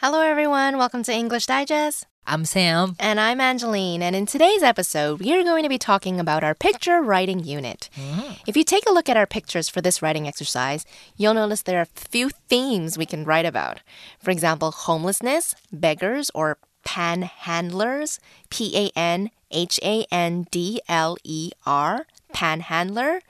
Hello, everyone. Welcome to English Digest. I'm Sam. And I'm Angeline. And in today's episode, we are going to be talking about our picture writing unit. Mm-hmm. If you take a look at our pictures for this writing exercise, you'll notice there are a few themes we can write about. For example, homelessness, beggars, or panhandlers, P A N H A N D L E R, panhandler,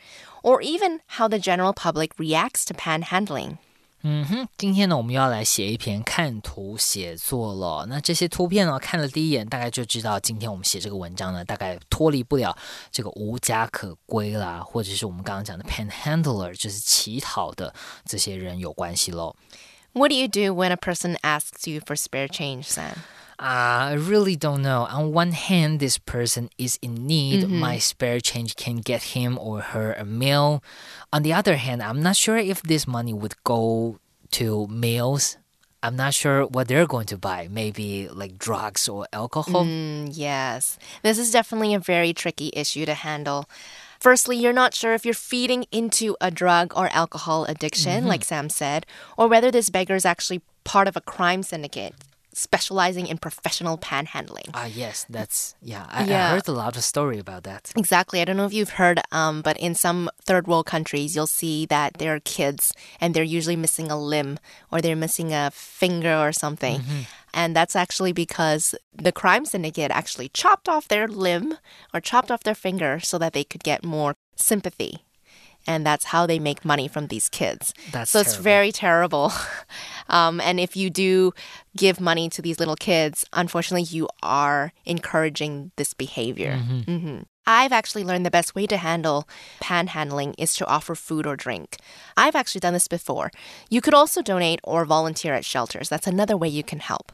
or even how the general public reacts to panhandling. 嗯哼，今天呢，我们要来写一篇看图写作了。那这些图片呢，看了第一眼，大概就知道今天我们写这个文章呢，大概脱离不了这个无家可归啦，或者是我们刚刚讲的 panhandler，就是乞讨的这些人有关系喽。What do you do when a person asks you for spare change, Sam? I really don't know. On one hand, this person is in need. Mm-hmm. My spare change can get him or her a meal. On the other hand, I'm not sure if this money would go to meals. I'm not sure what they're going to buy. Maybe like drugs or alcohol. Mm, yes. This is definitely a very tricky issue to handle. Firstly, you're not sure if you're feeding into a drug or alcohol addiction, like Sam said, or whether this beggar is actually part of a crime syndicate specializing in professional panhandling. Ah, yes, that's yeah. I, Yeah. I heard a lot of story about that. Exactly. I don't know if you've heard, um, but in some third world countries, you'll see that there are kids and they're usually missing a limb or they're missing a finger or something. And that's actually because the crime syndicate actually chopped off their limb or chopped off their finger so that they could get more sympathy. And that's how they make money from these kids. That's so it's terrible. very terrible. Um, and if you do give money to these little kids, unfortunately, you are encouraging this behavior. Mhm. I've actually learned the best way to handle panhandling is to offer food or drink. I've actually done this before. You could also donate or volunteer at shelters. That's another way you can help.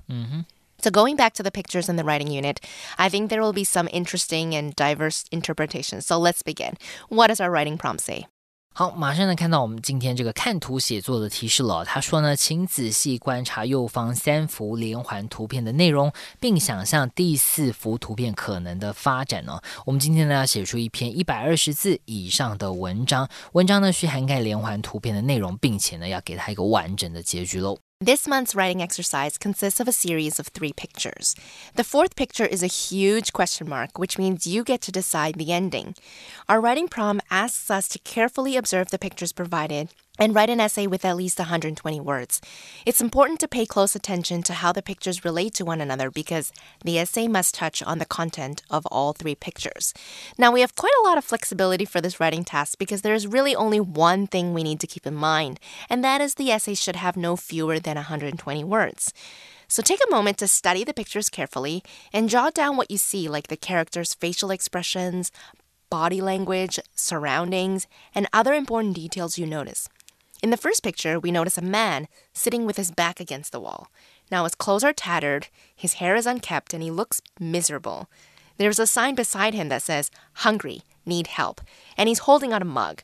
So, going back to the pictures in the writing unit, I think there will be some interesting and diverse interpretations. So, let's begin. What does our writing prompt say? 好，马上呢看到我们今天这个看图写作的提示了。他说呢，请仔细观察右方三幅连环图片的内容，并想象第四幅图片可能的发展呢。我们今天呢要写出一篇一百二十字以上的文章，文章呢需涵盖连环图片的内容，并且呢要给它一个完整的结局喽。This month's writing exercise consists of a series of three pictures. The fourth picture is a huge question mark, which means you get to decide the ending. Our writing prompt asks us to carefully observe the pictures provided and write an essay with at least 120 words. It's important to pay close attention to how the pictures relate to one another because the essay must touch on the content of all three pictures. Now, we have quite a lot of flexibility for this writing task because there's really only one thing we need to keep in mind, and that is the essay should have no fewer than 120 words. So take a moment to study the pictures carefully and jot down what you see, like the characters' facial expressions, body language, surroundings, and other important details you notice. In the first picture, we notice a man sitting with his back against the wall. Now, his clothes are tattered, his hair is unkempt, and he looks miserable. There's a sign beside him that says, Hungry, need help, and he's holding out a mug.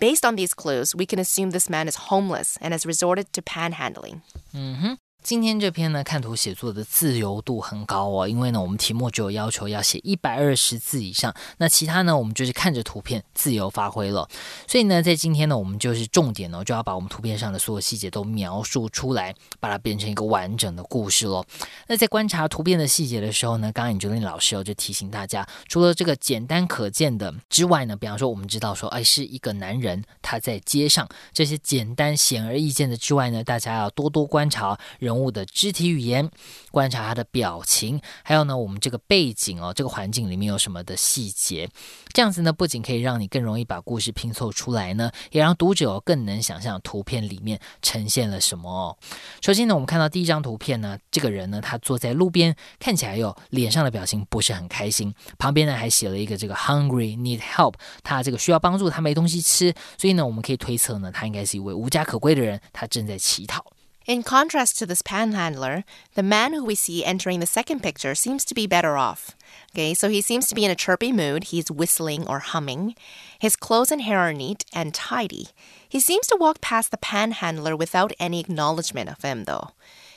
Based on these clues, we can assume this man is homeless and has resorted to panhandling. Mm-hmm. 今天这篇呢，看图写作的自由度很高哦，因为呢，我们题目只有要求要写一百二十字以上，那其他呢，我们就是看着图片自由发挥了。所以呢，在今天呢，我们就是重点呢，就要把我们图片上的所有细节都描述出来，把它变成一个完整的故事喽。那在观察图片的细节的时候呢，刚刚 Angeline 老师哦就提醒大家，除了这个简单可见的之外呢，比方说我们知道说，哎，是一个男人他在街上，这些简单显而易见的之外呢，大家要多多观察人人物的肢体语言，观察他的表情，还有呢，我们这个背景哦，这个环境里面有什么的细节，这样子呢，不仅可以让你更容易把故事拼凑出来呢，也让读者更能想象图片里面呈现了什么哦。首先呢，我们看到第一张图片呢，这个人呢，他坐在路边，看起来哟脸上的表情不是很开心，旁边呢还写了一个这个 hungry need help，他这个需要帮助，他没东西吃，所以呢，我们可以推测呢，他应该是一位无家可归的人，他正在乞讨。In contrast to this panhandler, the man who we see entering the second picture seems to be better off. Okay, so he seems to be in a chirpy mood. He's whistling or humming. His clothes and hair are neat and tidy. He seems to walk past the panhandler without any acknowledgement of him, though.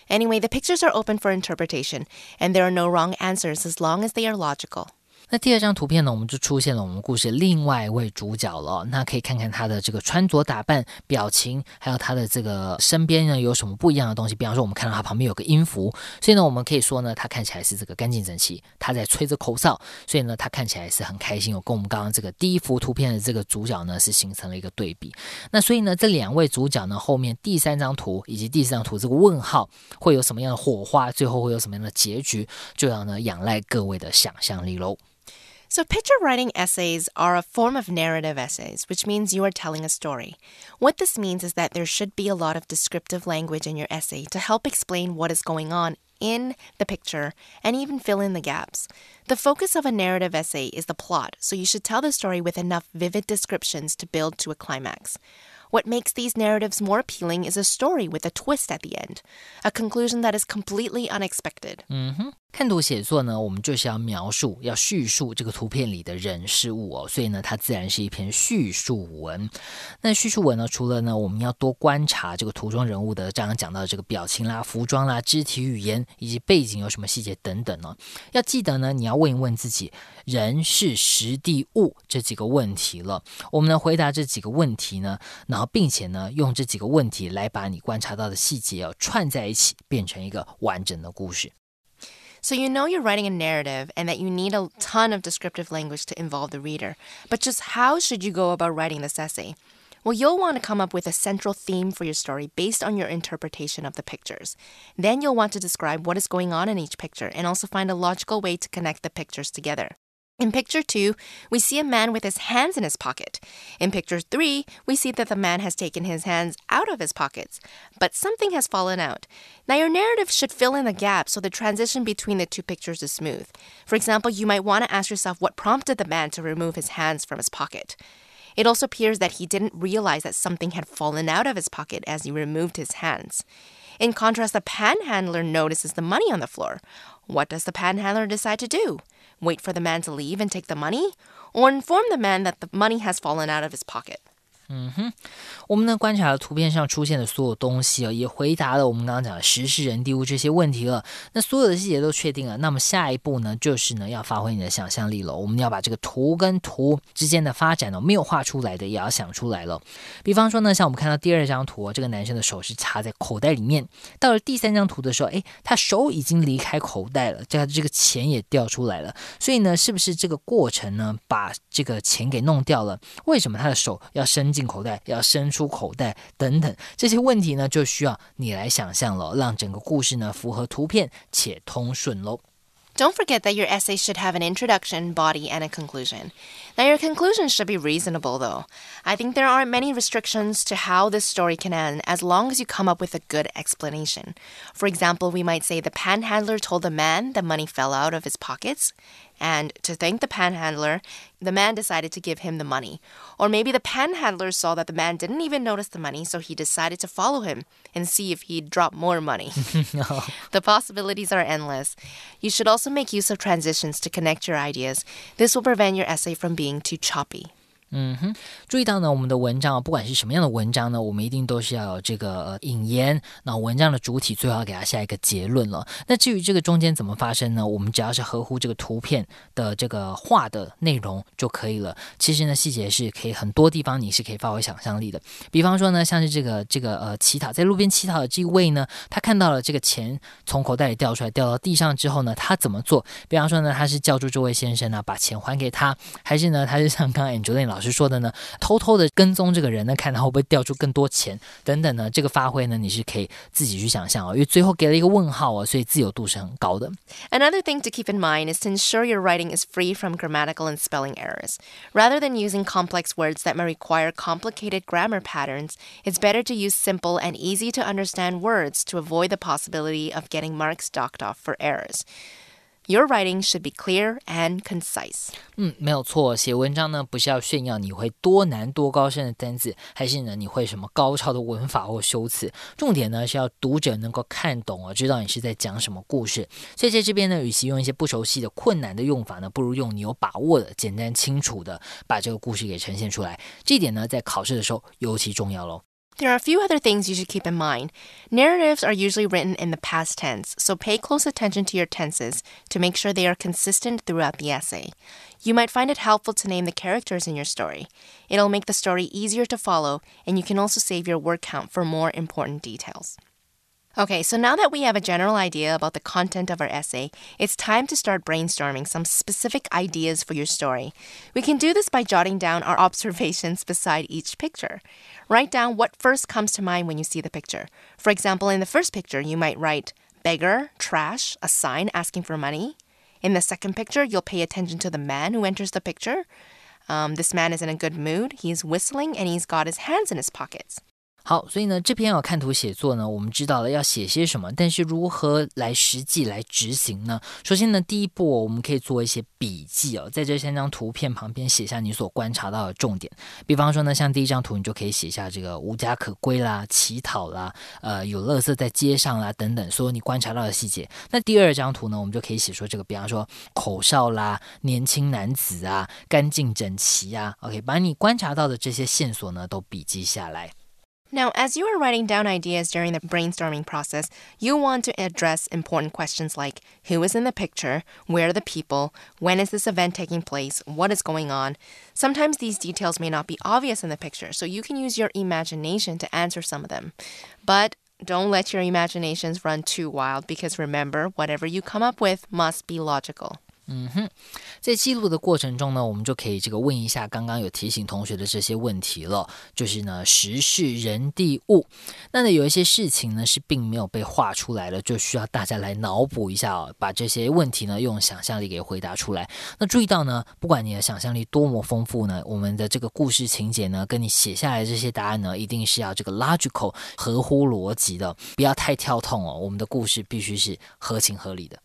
Anyway, the pictures are open for interpretation, and there are no wrong answers as long as they are logical. 那第二张图片呢，我们就出现了我们故事另外一位主角了。那可以看看他的这个穿着打扮、表情，还有他的这个身边呢有什么不一样的东西。比方说，我们看到他旁边有个音符，所以呢，我们可以说呢，他看起来是这个干净整齐，他在吹着口哨，所以呢，他看起来是很开心。有跟我们刚刚这个第一幅图片的这个主角呢，是形成了一个对比。那所以呢，这两位主角呢，后面第三张图以及第四张图这个问号会有什么样的火花？最后会有什么样的结局？就要呢仰赖各位的想象力喽。So, picture writing essays are a form of narrative essays, which means you are telling a story. What this means is that there should be a lot of descriptive language in your essay to help explain what is going on in the picture and even fill in the gaps. The focus of a narrative essay is the plot, so you should tell the story with enough vivid descriptions to build to a climax. What makes these narratives more appealing is a story with a twist at the end, a conclusion that is completely unexpected. 嗯哼，看图写作呢，我们就是要描述、要叙述这个图片里的人事物哦，所以呢，它自然是一篇叙述文。那叙述文呢，除了呢，我们要多观察这个图中人物的，刚刚讲到的这个表情啦、服装啦、肢体语言以及背景有什么细节等等呢，要记得呢，你要问一问自己人、是、时、地、物这几个问题了。我们呢，回答这几个问题呢，然后并且呢，用这几个问题来把你观察到的细节哦串在一起，变成一个完整的故事。So you know you're writing a narrative and that you need a ton of descriptive language to involve the reader. But just how should you go about writing this essay? Well, you'll want to come up with a central theme for your story based on your interpretation of the pictures. Then you'll want to describe what is going on in each picture and also find a logical way to connect the pictures together. In picture two, we see a man with his hands in his pocket. In picture three, we see that the man has taken his hands out of his pockets, but something has fallen out. Now, your narrative should fill in the gap so the transition between the two pictures is smooth. For example, you might want to ask yourself what prompted the man to remove his hands from his pocket. It also appears that he didn't realize that something had fallen out of his pocket as he removed his hands. In contrast, the panhandler notices the money on the floor. What does the panhandler decide to do? Wait for the man to leave and take the money? Or inform the man that the money has fallen out of his pocket? 嗯哼，我们呢观察了图片上出现的所有东西哦，也回答了我们刚刚讲的时事人地物这些问题了。那所有的细节都确定了，那么下一步呢，就是呢要发挥你的想象力了。我们要把这个图跟图之间的发展呢，没有画出来的也要想出来了。比方说呢，像我们看到第二张图，这个男生的手是插在口袋里面。到了第三张图的时候，哎，他手已经离开口袋了，这这个钱也掉出来了。所以呢，是不是这个过程呢，把这个钱给弄掉了？为什么他的手要伸？进口袋，要伸出口袋，等等这些问题呢，就需要你来想象了，让整个故事呢符合图片且通顺喽。Don't forget that your essay should have an introduction, body, and a conclusion. Now, your conclusion should be reasonable, though. I think there aren't many restrictions to how this story can end as long as you come up with a good explanation. For example, we might say the panhandler told the man the money fell out of his pockets, and to thank the panhandler, the man decided to give him the money. Or maybe the panhandler saw that the man didn't even notice the money, so he decided to follow him and see if he'd drop more money. no. The possibilities are endless. You should also make use of transitions to connect your ideas. This will prevent your essay from being too choppy. 嗯哼，注意到呢，我们的文章不管是什么样的文章呢，我们一定都是要有这个引言，那文章的主体最好给它下一个结论了。那至于这个中间怎么发生呢？我们只要是合乎这个图片的这个画的内容就可以了。其实呢，细节是可以很多地方你是可以发挥想象力的。比方说呢，像是这个这个呃乞讨在路边乞讨的这位呢，他看到了这个钱从口袋里掉出来，掉到地上之后呢，他怎么做？比方说呢，他是叫住这位先生呢，把钱还给他，还是呢，他是像刚刚 Angelina 老师 说的呢，偷偷的跟踪这个人呢，看他会不会掉出更多钱等等呢？这个发挥呢，你是可以自己去想象哦，因为最后给了一个问号哦，所以自由度是很高的。Another thing to keep in mind is to ensure your writing is free from grammatical and spelling errors. Rather than using complex words that may require complicated grammar patterns, it's better to use simple and easy to understand words to avoid the possibility of getting marks docked off for errors. Your writing should be clear and concise. 嗯，没有错。写文章呢，不是要炫耀你会多难多高深的单字，还是呢你会什么高超的文法或修辞？重点呢是要读者能够看懂啊，知道你是在讲什么故事。所以在这边呢，与其用一些不熟悉的困难的用法呢，不如用你有把握的、简单清楚的把这个故事给呈现出来。这点呢，在考试的时候尤其重要喽。There are a few other things you should keep in mind. Narratives are usually written in the past tense, so pay close attention to your tenses to make sure they are consistent throughout the essay. You might find it helpful to name the characters in your story. It'll make the story easier to follow, and you can also save your word count for more important details. Okay, so now that we have a general idea about the content of our essay, it's time to start brainstorming some specific ideas for your story. We can do this by jotting down our observations beside each picture. Write down what first comes to mind when you see the picture. For example, in the first picture, you might write beggar, trash, a sign asking for money. In the second picture, you'll pay attention to the man who enters the picture. Um, this man is in a good mood. He's whistling and he's got his hands in his pockets. 好，所以呢，这篇要看图写作呢，我们知道了要写些什么，但是如何来实际来执行呢？首先呢，第一步我们可以做一些笔记哦，在这三张图片旁边写下你所观察到的重点。比方说呢，像第一张图，你就可以写下这个无家可归啦、乞讨啦、呃有垃圾在街上啦等等，所有你观察到的细节。那第二张图呢，我们就可以写说这个，比方说口哨啦、年轻男子啊、干净整齐啊，OK，把你观察到的这些线索呢都笔记下来。Now, as you are writing down ideas during the brainstorming process, you want to address important questions like who is in the picture, where are the people, when is this event taking place, what is going on. Sometimes these details may not be obvious in the picture, so you can use your imagination to answer some of them. But don't let your imaginations run too wild because remember, whatever you come up with must be logical. 嗯哼，在记录的过程中呢，我们就可以这个问一下刚刚有提醒同学的这些问题了。就是呢，时事人地物，那呢有一些事情呢是并没有被画出来的，就需要大家来脑补一下哦，把这些问题呢用想象力给回答出来。那注意到呢，不管你的想象力多么丰富呢，我们的这个故事情节呢，跟你写下来这些答案呢，一定是要这个 logical 合乎逻辑的，不要太跳痛哦。我们的故事必须是合情合理的。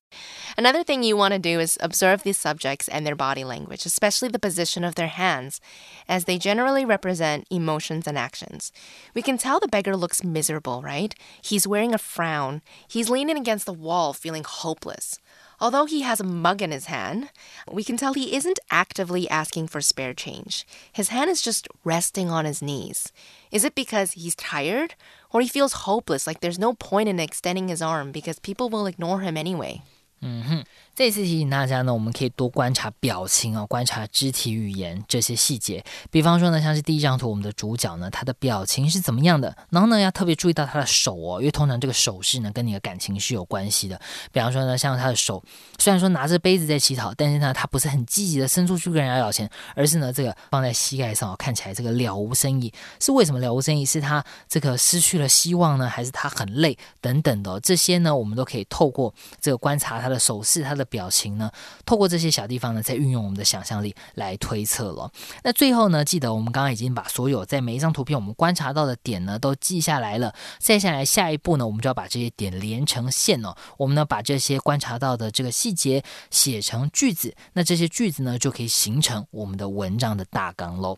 Another thing you want to do is observe these subjects and their body language, especially the position of their hands, as they generally represent emotions and actions. We can tell the beggar looks miserable, right? He's wearing a frown. He's leaning against the wall, feeling hopeless. Although he has a mug in his hand, we can tell he isn't actively asking for spare change. His hand is just resting on his knees. Is it because he's tired? Or he feels hopeless, like there's no point in extending his arm because people will ignore him anyway? 嗯哼。这次提醒大家呢，我们可以多观察表情啊，观察肢体语言这些细节。比方说呢，像是第一张图，我们的主角呢，他的表情是怎么样的？然后呢，要特别注意到他的手哦，因为通常这个手势呢，跟你的感情是有关系的。比方说呢，像他的手，虽然说拿着杯子在乞讨，但是呢，他不是很积极的伸出去跟人家要钱，而是呢，这个放在膝盖上哦，看起来这个了无生意。是为什么了无生意？是他这个失去了希望呢，还是他很累等等的？这些呢，我们都可以透过这个观察他的手势，他的。表情呢？透过这些小地方呢，再运用我们的想象力来推测了。那最后呢，记得我们刚刚已经把所有在每一张图片我们观察到的点呢都记下来了。再下来，下一步呢，我们就要把这些点连成线哦。我们呢，把这些观察到的这个细节写成句子。那这些句子呢，就可以形成我们的文章的大纲喽。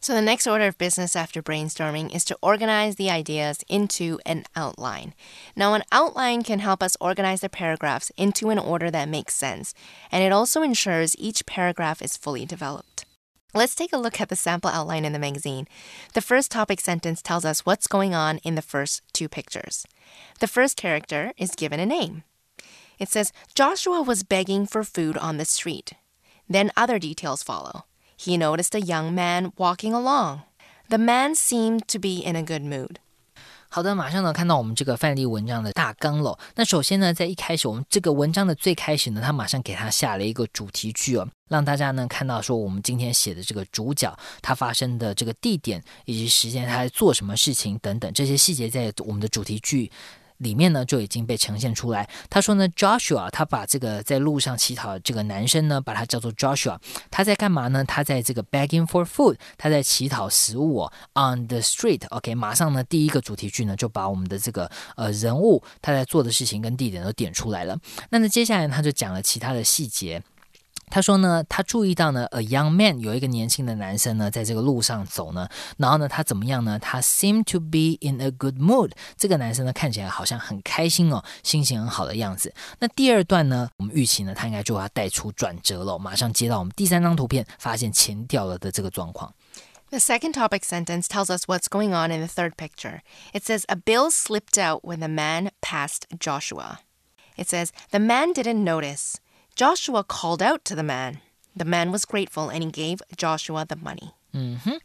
So, the next order of business after brainstorming is to organize the ideas into an outline. Now, an outline can help us organize the paragraphs into an order that makes sense, and it also ensures each paragraph is fully developed. Let's take a look at the sample outline in the magazine. The first topic sentence tells us what's going on in the first two pictures. The first character is given a name. It says Joshua was begging for food on the street. Then other details follow he noticed a young man walking along. The man seemed to be in a good mood. 好的，马上呢看到我们这个范例文章的大纲了。那首先呢，在一开始，我们这个文章的最开始呢，他马上给他下了一个主题句哦，让大家呢看到说我们今天写的这个主角他发生的这个地点以及时间，他在做什么事情等等这些细节，在我们的主题句。 里面呢就已经被呈现出来。他说呢，Joshua 他把这个在路上乞讨的这个男生呢，把他叫做 Joshua。他在干嘛呢？他在这个 begging for food，他在乞讨食物。On the street。OK，马上呢第一个主题句呢就把我们的这个呃人物他在做的事情跟地点都点出来了。那呢接下来他就讲了其他的细节。他说呢，他注意到呢，a young man 有一个年轻的男生呢，在这个路上走呢，然后呢，他怎么样呢？他 seem to be in a good mood。这个男生呢，看起来好像很开心哦，心情很好的样子。那第二段呢，我们预期呢，他应该就要带出转折了，马上接到我们第三张图片，发现钱掉了的这个状况。 The second topic sentence tells us what's going on in the third picture. It says, A bill slipped out when the man passed Joshua. It says, The man didn't notice. Joshua called out to the man. The man was grateful and he gave Joshua the money. 嗯哼，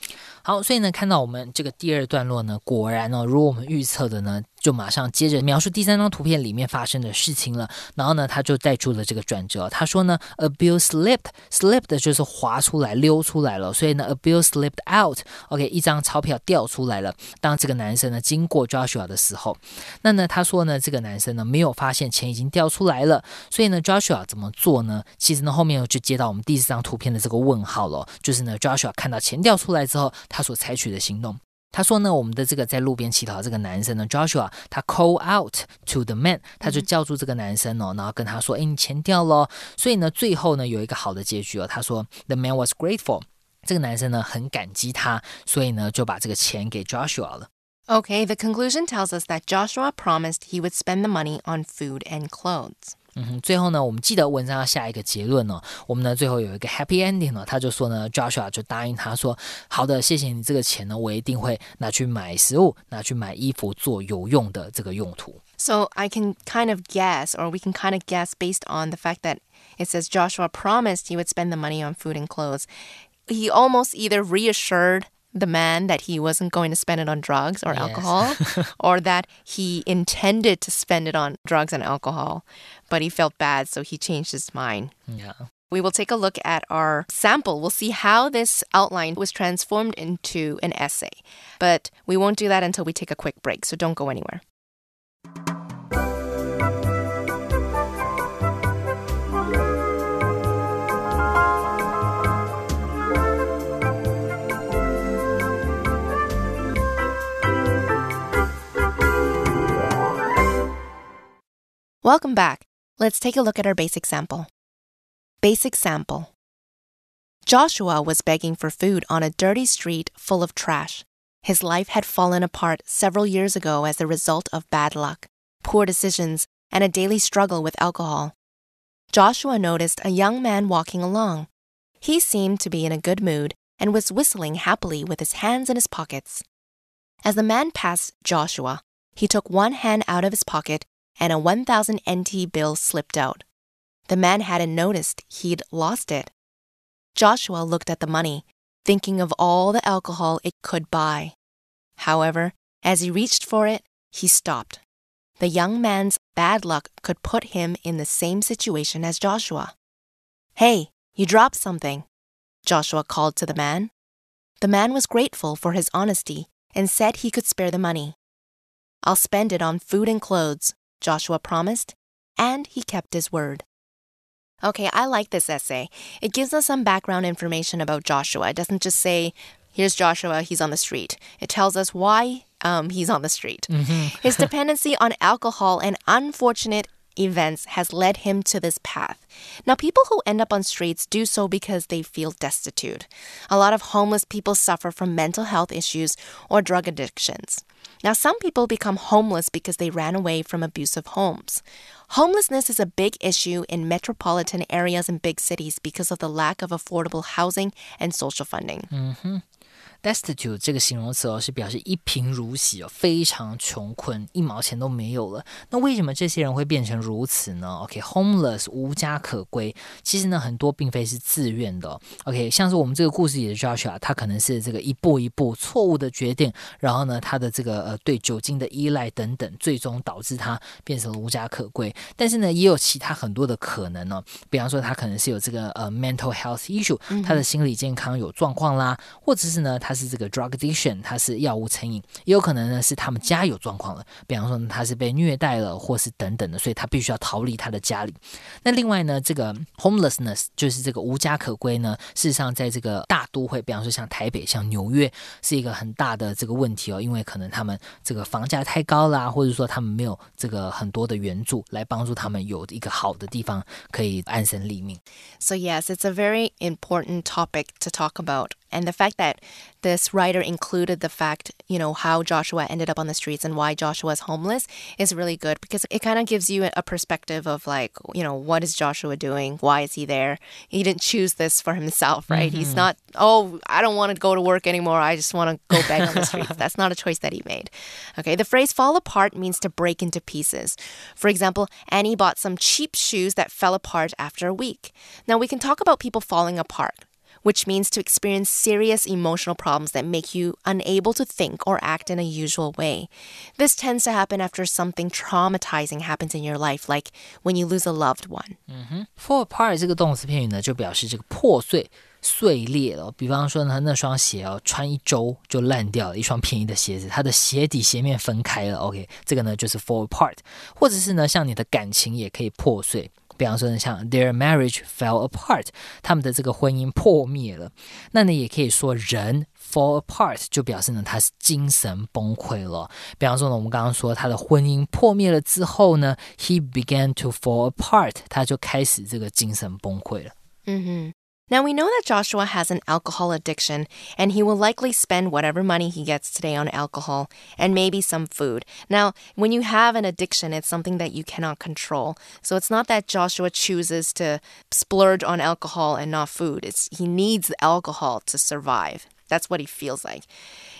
好，所以呢，看到我们这个第二段落呢，果然呢，如果我们预测的呢，就马上接着描述第三张图片里面发生的事情了。然后呢，他就带出了这个转折。他说呢，a bill slipped，slipped 就是滑出来、溜出来了。所以呢，a bill slipped out。OK，一张钞票掉出来了。当这个男生呢经过 Joshua 的时候，那呢，他说呢，这个男生呢没有发现钱已经掉出来了。所以呢，Joshua 怎么做呢？其实呢，后面就接到我们第四张图片的这个问号了，就是呢，Joshua 看到钱掉出来之后，他所采取的行动。他说呢，我们的这个在路边乞讨这个男生呢，Joshua，他 call out to the man，他就叫住这个男生哦，然后跟他说，哎，你钱掉了。所以呢，最后呢有一个好的结局哦。他说，the man was grateful，这个男生呢很感激他，所以呢就把这个钱给 Joshua 了。Okay, the conclusion tells us that Joshua promised he would spend the money on food and clothes. 嗯哼，最后呢，我们记得文章要下一个结论哦。我们呢最后有一个 happy ending 呢，他就说呢，Joshua 就答应他说，好的，谢谢你这个钱呢，我一定会拿去买食物，拿去买衣服，做有用的这个用途。So I can kind of guess, or we can kind of guess based on the fact that it says Joshua promised he would spend the money on food and clothes. He almost either reassured the man that he wasn't going to spend it on drugs or Yes. alcohol, or that he intended to spend it on drugs and alcohol, but he felt bad, so he changed his mind. Yeah. We will take a look at our sample. We'll see how this outline was transformed into an essay. But we won't do that until we take a quick break, so don't go anywhere. Welcome back. Let's take a look at our basic sample. Basic sample Joshua was begging for food on a dirty street full of trash. His life had fallen apart several years ago as a result of bad luck, poor decisions, and a daily struggle with alcohol. Joshua noticed a young man walking along. He seemed to be in a good mood and was whistling happily with his hands in his pockets. As the man passed Joshua, he took one hand out of his pocket and a 1000 NT bill slipped out. The man hadn't noticed he'd lost it. Joshua looked at the money, thinking of all the alcohol it could buy. However, as he reached for it, he stopped. The young man's bad luck could put him in the same situation as Joshua. Hey, you dropped something, Joshua called to the man. The man was grateful for his honesty and said he could spare the money. I'll spend it on food and clothes, Joshua promised, and he kept his word. Okay, I like this essay. It gives us some background information about Joshua. It doesn't just say, here's Joshua, he's on the street. It tells us why um, he's on the street. His dependency on alcohol and unfortunate events has led him to this path. Now, people who end up on streets do so because they feel destitute. A lot of homeless people suffer from mental health issues or drug addictions. Now, some people become homeless because they ran away from abusive homes. Homelessness is a big issue in metropolitan areas and big cities because of the lack of affordable housing and social funding. Mm-hmm. Destitute 这个形容词哦，是表示一贫如洗哦，非常穷困，一毛钱都没有了。那为什么这些人会变成如此呢？OK，homeless、无家可归，其实呢，很多并非是自愿的哦。OK，像是我们这个故事里的 Joshua，他可能是这个一步一步错误的决定，然后呢，他的这个呃对酒精的依赖等等，最终导致他变成了无家可归。但是呢，也有其他很多的可能呢、比方说他可能是有这个呃 mental health issue，他的心理健康有状况啦，或者是呢他是这个 drug addiction，他是药物成瘾，也有可能呢是他们家有状况了，比方说呢他是被虐待了，或是等等的，所以他必须要逃离他的家里。那另外呢，这个 homelessness 就是这个无家可归呢，事实上在这个大都会，比方说像台北、像纽约，是一个很大的这个问题哦，因为可能他们这个房价太高啦，或者说他们没有这个很多的援助来帮助他们有一个好的地方可以安身立命。 So, yes, it's a very important topic to talk about. And the fact that this writer included the fact, you know, how Joshua ended up on the streets and why Joshua is homeless is really good because it kind of gives you a perspective of like, you know, what is Joshua doing? Why is he there? He didn't choose this for himself, right? Mm-hmm. He's not, oh, I don't want to go to work anymore. I just want to go beg on the streets. That's not a choice that he made. Okay, the phrase fall apart means to break into pieces. For example, Annie bought some cheap shoes that fell apart after a week. Now, we can talk about people falling apart which means to experience serious emotional problems that make you unable to think or act in a usual way. This tends to happen after something traumatizing happens in your life, like when you lose a loved one. Mm-hmm. Fall apart 这个动词片语呢，就表示这个破碎。碎裂了，比方说呢，那双鞋哦，穿一周就烂掉了，一双便宜的鞋子，它的鞋底鞋面分开了，OK，这个呢就是 fall apart，或者是呢，像你的感情也可以破碎。 比方说呢，像 their marriage fell apart，他们的这个婚姻破灭了。那呢，也可以说人 fall apart，就表示呢他是精神崩溃了。比方说呢，我们刚刚说他的婚姻破灭了之后呢，he began to fall apart，他就开始这个精神崩溃了。嗯哼。Now we know that Joshua has an alcohol addiction, and he will likely spend whatever money he gets today on alcohol and maybe some food. Now, when you have an addiction, it's something that you cannot control. So it's not that Joshua chooses to splurge on alcohol and not food. It's he needs the alcohol to survive. That's what he feels like.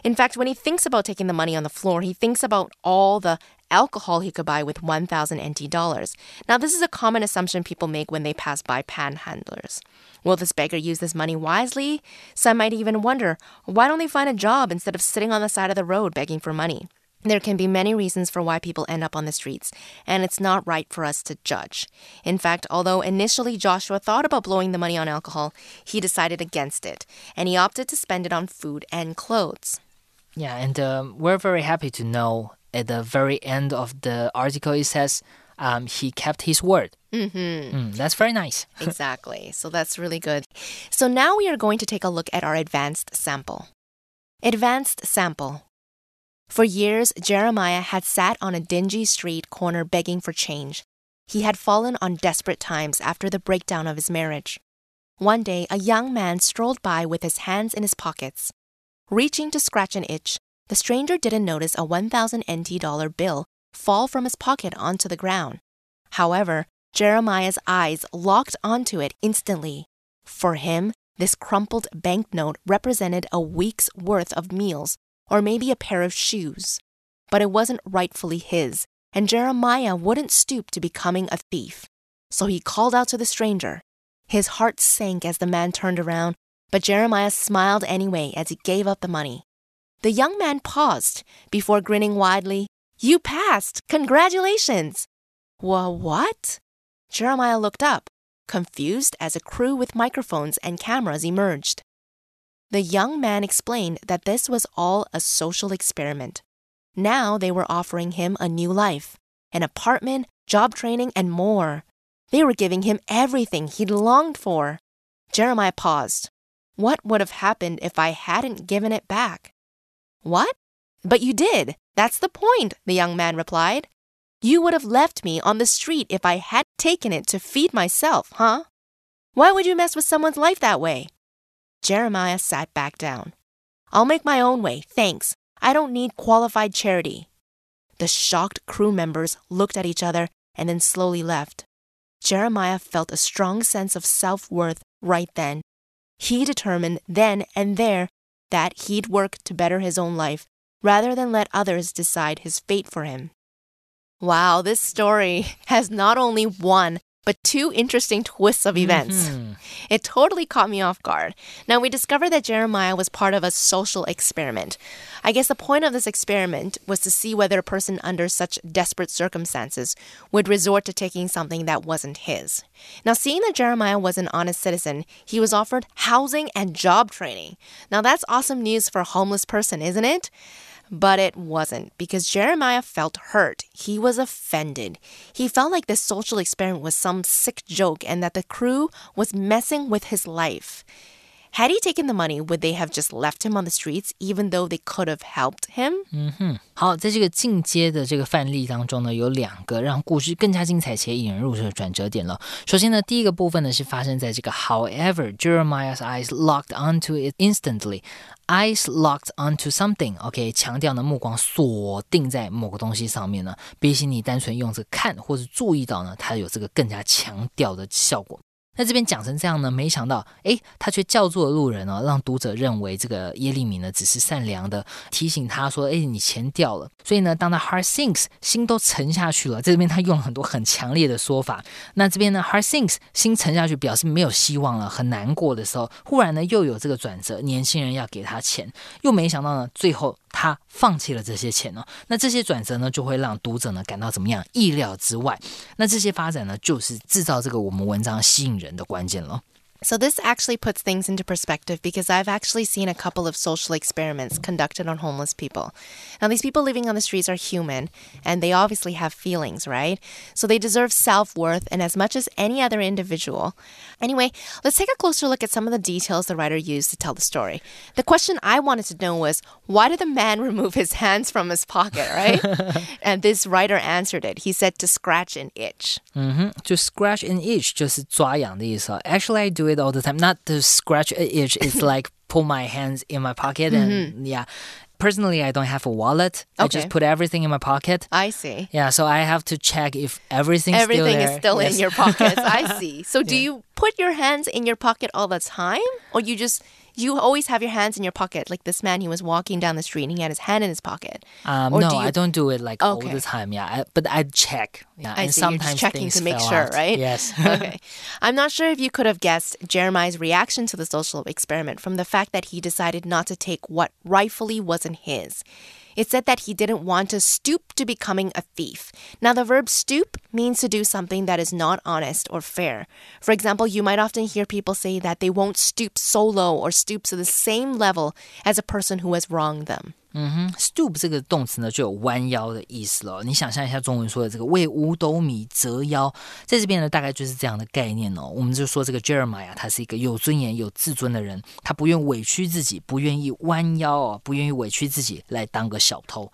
In fact, when he thinks about taking the money on the floor, he thinks about all the alcohol he could buy with 1,000 NT dollars. Now, this is a common assumption people make when they pass by panhandlers. Will this beggar use this money wisely? Some might even wonder why don't they find a job instead of sitting on the side of the road begging for money? There can be many reasons for why people end up on the streets, and it's not right for us to judge. In fact, although initially Joshua thought about blowing the money on alcohol, he decided against it, and he opted to spend it on food and clothes. Yeah, and um, we're very happy to know at the very end of the article it says um, he kept his word. Mm-hmm. Mm, that's very nice. exactly. So that's really good. So now we are going to take a look at our advanced sample. Advanced sample. For years, Jeremiah had sat on a dingy street corner begging for change. He had fallen on desperate times after the breakdown of his marriage. One day, a young man strolled by with his hands in his pockets. Reaching to scratch an itch, the stranger didn't notice a 1,000 NT dollar bill fall from his pocket onto the ground. However, Jeremiah's eyes locked onto it instantly. For him, this crumpled banknote represented a week's worth of meals or maybe a pair of shoes. But it wasn't rightfully his, and Jeremiah wouldn't stoop to becoming a thief. So he called out to the stranger. His heart sank as the man turned around, but Jeremiah smiled anyway as he gave up the money. The young man paused before grinning widely. You passed! Congratulations! Wha what? Jeremiah looked up, confused as a crew with microphones and cameras emerged. The young man explained that this was all a social experiment. Now they were offering him a new life, an apartment, job training, and more. They were giving him everything he'd longed for. Jeremiah paused. What would have happened if I hadn't given it back? What? But you did. That's the point, the young man replied. You would have left me on the street if I had taken it to feed myself, huh? Why would you mess with someone's life that way? Jeremiah sat back down. I'll make my own way, thanks. I don't need qualified charity. The shocked crew members looked at each other and then slowly left. Jeremiah felt a strong sense of self worth right then. He determined then and there that he'd work to better his own life rather than let others decide his fate for him. Wow, this story has not only one, but two interesting twists of events. Mm-hmm. It totally caught me off guard. Now, we discovered that Jeremiah was part of a social experiment. I guess the point of this experiment was to see whether a person under such desperate circumstances would resort to taking something that wasn't his. Now, seeing that Jeremiah was an honest citizen, he was offered housing and job training. Now, that's awesome news for a homeless person, isn't it? But it wasn't because Jeremiah felt hurt. He was offended. He felt like this social experiment was some sick joke and that the crew was messing with his life. Had he taken the money, would they have just left him on the streets, even though they could have helped him? 嗯哼，好，在这个进阶的这个范例当中呢，有两个让故事更加精彩且引人入胜的转折点了。首先呢，第一个部分呢是发生在这个 However Jeremiah's eyes locked onto it instantly. Eyes locked onto something，OK，、强调呢目光锁定在某个东西上面呢，比起你单纯用这个看或者注意到呢，它有这个更加强调的效果。 那这边讲成这样呢，没想到，诶，他却叫做路人哦，让读者认为这个耶利米呢只是善良的提醒他说，诶，你钱掉了。所以呢，当他 heart sinks，心都沉下去了。这边他用了很多很强烈的说法。那这边呢，heart sinks，心沉下去，表示没有希望了，很难过的时候，忽然呢又有这个转折，年轻人要给他钱，又没想到呢，最后他放弃了这些钱呢。那这些转折呢，就会让读者呢感到怎么样？意料之外。那这些发展呢，就是制造这个我们文章吸引人的关键了。So, this actually puts things into perspective because I've actually seen a couple of social experiments conducted on homeless people. Now, these people living on the streets are human and they obviously have feelings, right? So, they deserve self worth and as much as any other individual. Anyway, let's take a closer look at some of the details the writer used to tell the story. The question I wanted to know was why did the man remove his hands from his pocket, right? and this writer answered it. He said to scratch and itch. 嗯哼，就 scratch and itch 就是抓痒的意思啊。Actually, I do it all the time. Not to scratch and itch. It's like pull my hands in my pocket and mm-hmm. yeah. Personally, I don't have a wallet. I just put everything in my pocket. I see. Yeah, so I have to check if everything's Everything still is still Yes. in your pockets. I see. So do you put your hands in your pocket all the time? Or you just you always have your hands in your pocket? Like this man, he was walking down the street and he had his hand in his pocket. Um, Or no, do you- I don't do it like all the time. Yeah, I, but I check. Yeah, I and see. You're sometimes just checking to make sure, out. right? Yes. okay. I'm not sure if you could have guessed Jeremiah's reaction to the social experiment from the fact that he decided not to take what rightfully wasn't his. It said that he didn't want to stoop to becoming a thief. Now, the verb stoop means to do something that is not honest or fair. For example, you might often hear people say that they won't stoop so low or stoop to the same level as a person who has wronged them. 嗯哼 stoop 这个动词呢，就有弯腰的意思了。你想象一下中文说的这个为五斗米折腰，在这边呢，大概就是这样的概念哦。我们就说这个 Jeremiah 他是一个有尊严、有自尊的人，他不愿委屈自己，不愿意弯腰哦，不愿意委屈自己来当个小偷。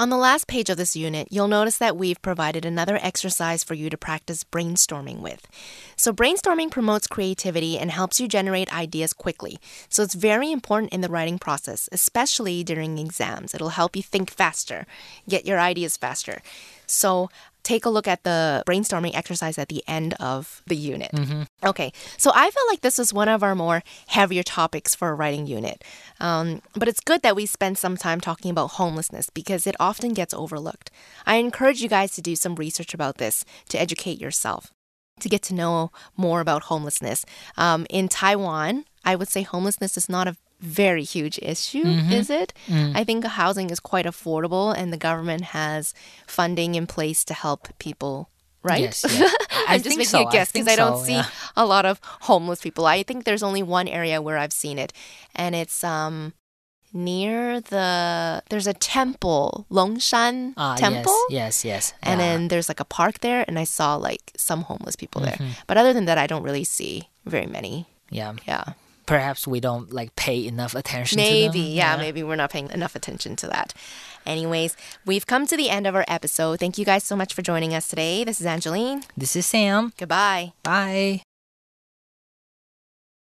On the last page of this unit, you'll notice that we've provided another exercise for you to practice brainstorming with. So, brainstorming promotes creativity and helps you generate ideas quickly. So, it's very important in the writing process, especially during exams. It'll help you think faster, get your ideas faster. So, take a look at the brainstorming exercise at the end of the unit. Okay, so I felt like this was one of our more heavier topics for a writing unit. Um, but it's good that we spend some time talking about homelessness because it often gets overlooked. I encourage you guys to do some research about this to educate yourself, to get to know more about homelessness. Um, in Taiwan, I would say homelessness is not a very huge issue, is it? I think housing is quite affordable and the government has funding in place to help people, right? Yes, yes. I I'm just think making so. a guess because I, don't so, see yeah. a lot of homeless people. I think there's only one area where I've seen it, and it's um near the there's a temple, Longshan Ah, Temple. Yes, yes, yes. And yeah. then there's like a park there, and I saw like some homeless people there. Mm-hmm. But other than that, I don't really see very many. yeah, Yeah. Perhaps we don't like pay enough attention Maybe, to them. yeah, maybe we're not paying enough attention to that. Anyways, we've come to the end of our episode. Thank you guys so much for joining us today. This is Angeline. This is Sam. Goodbye. Bye.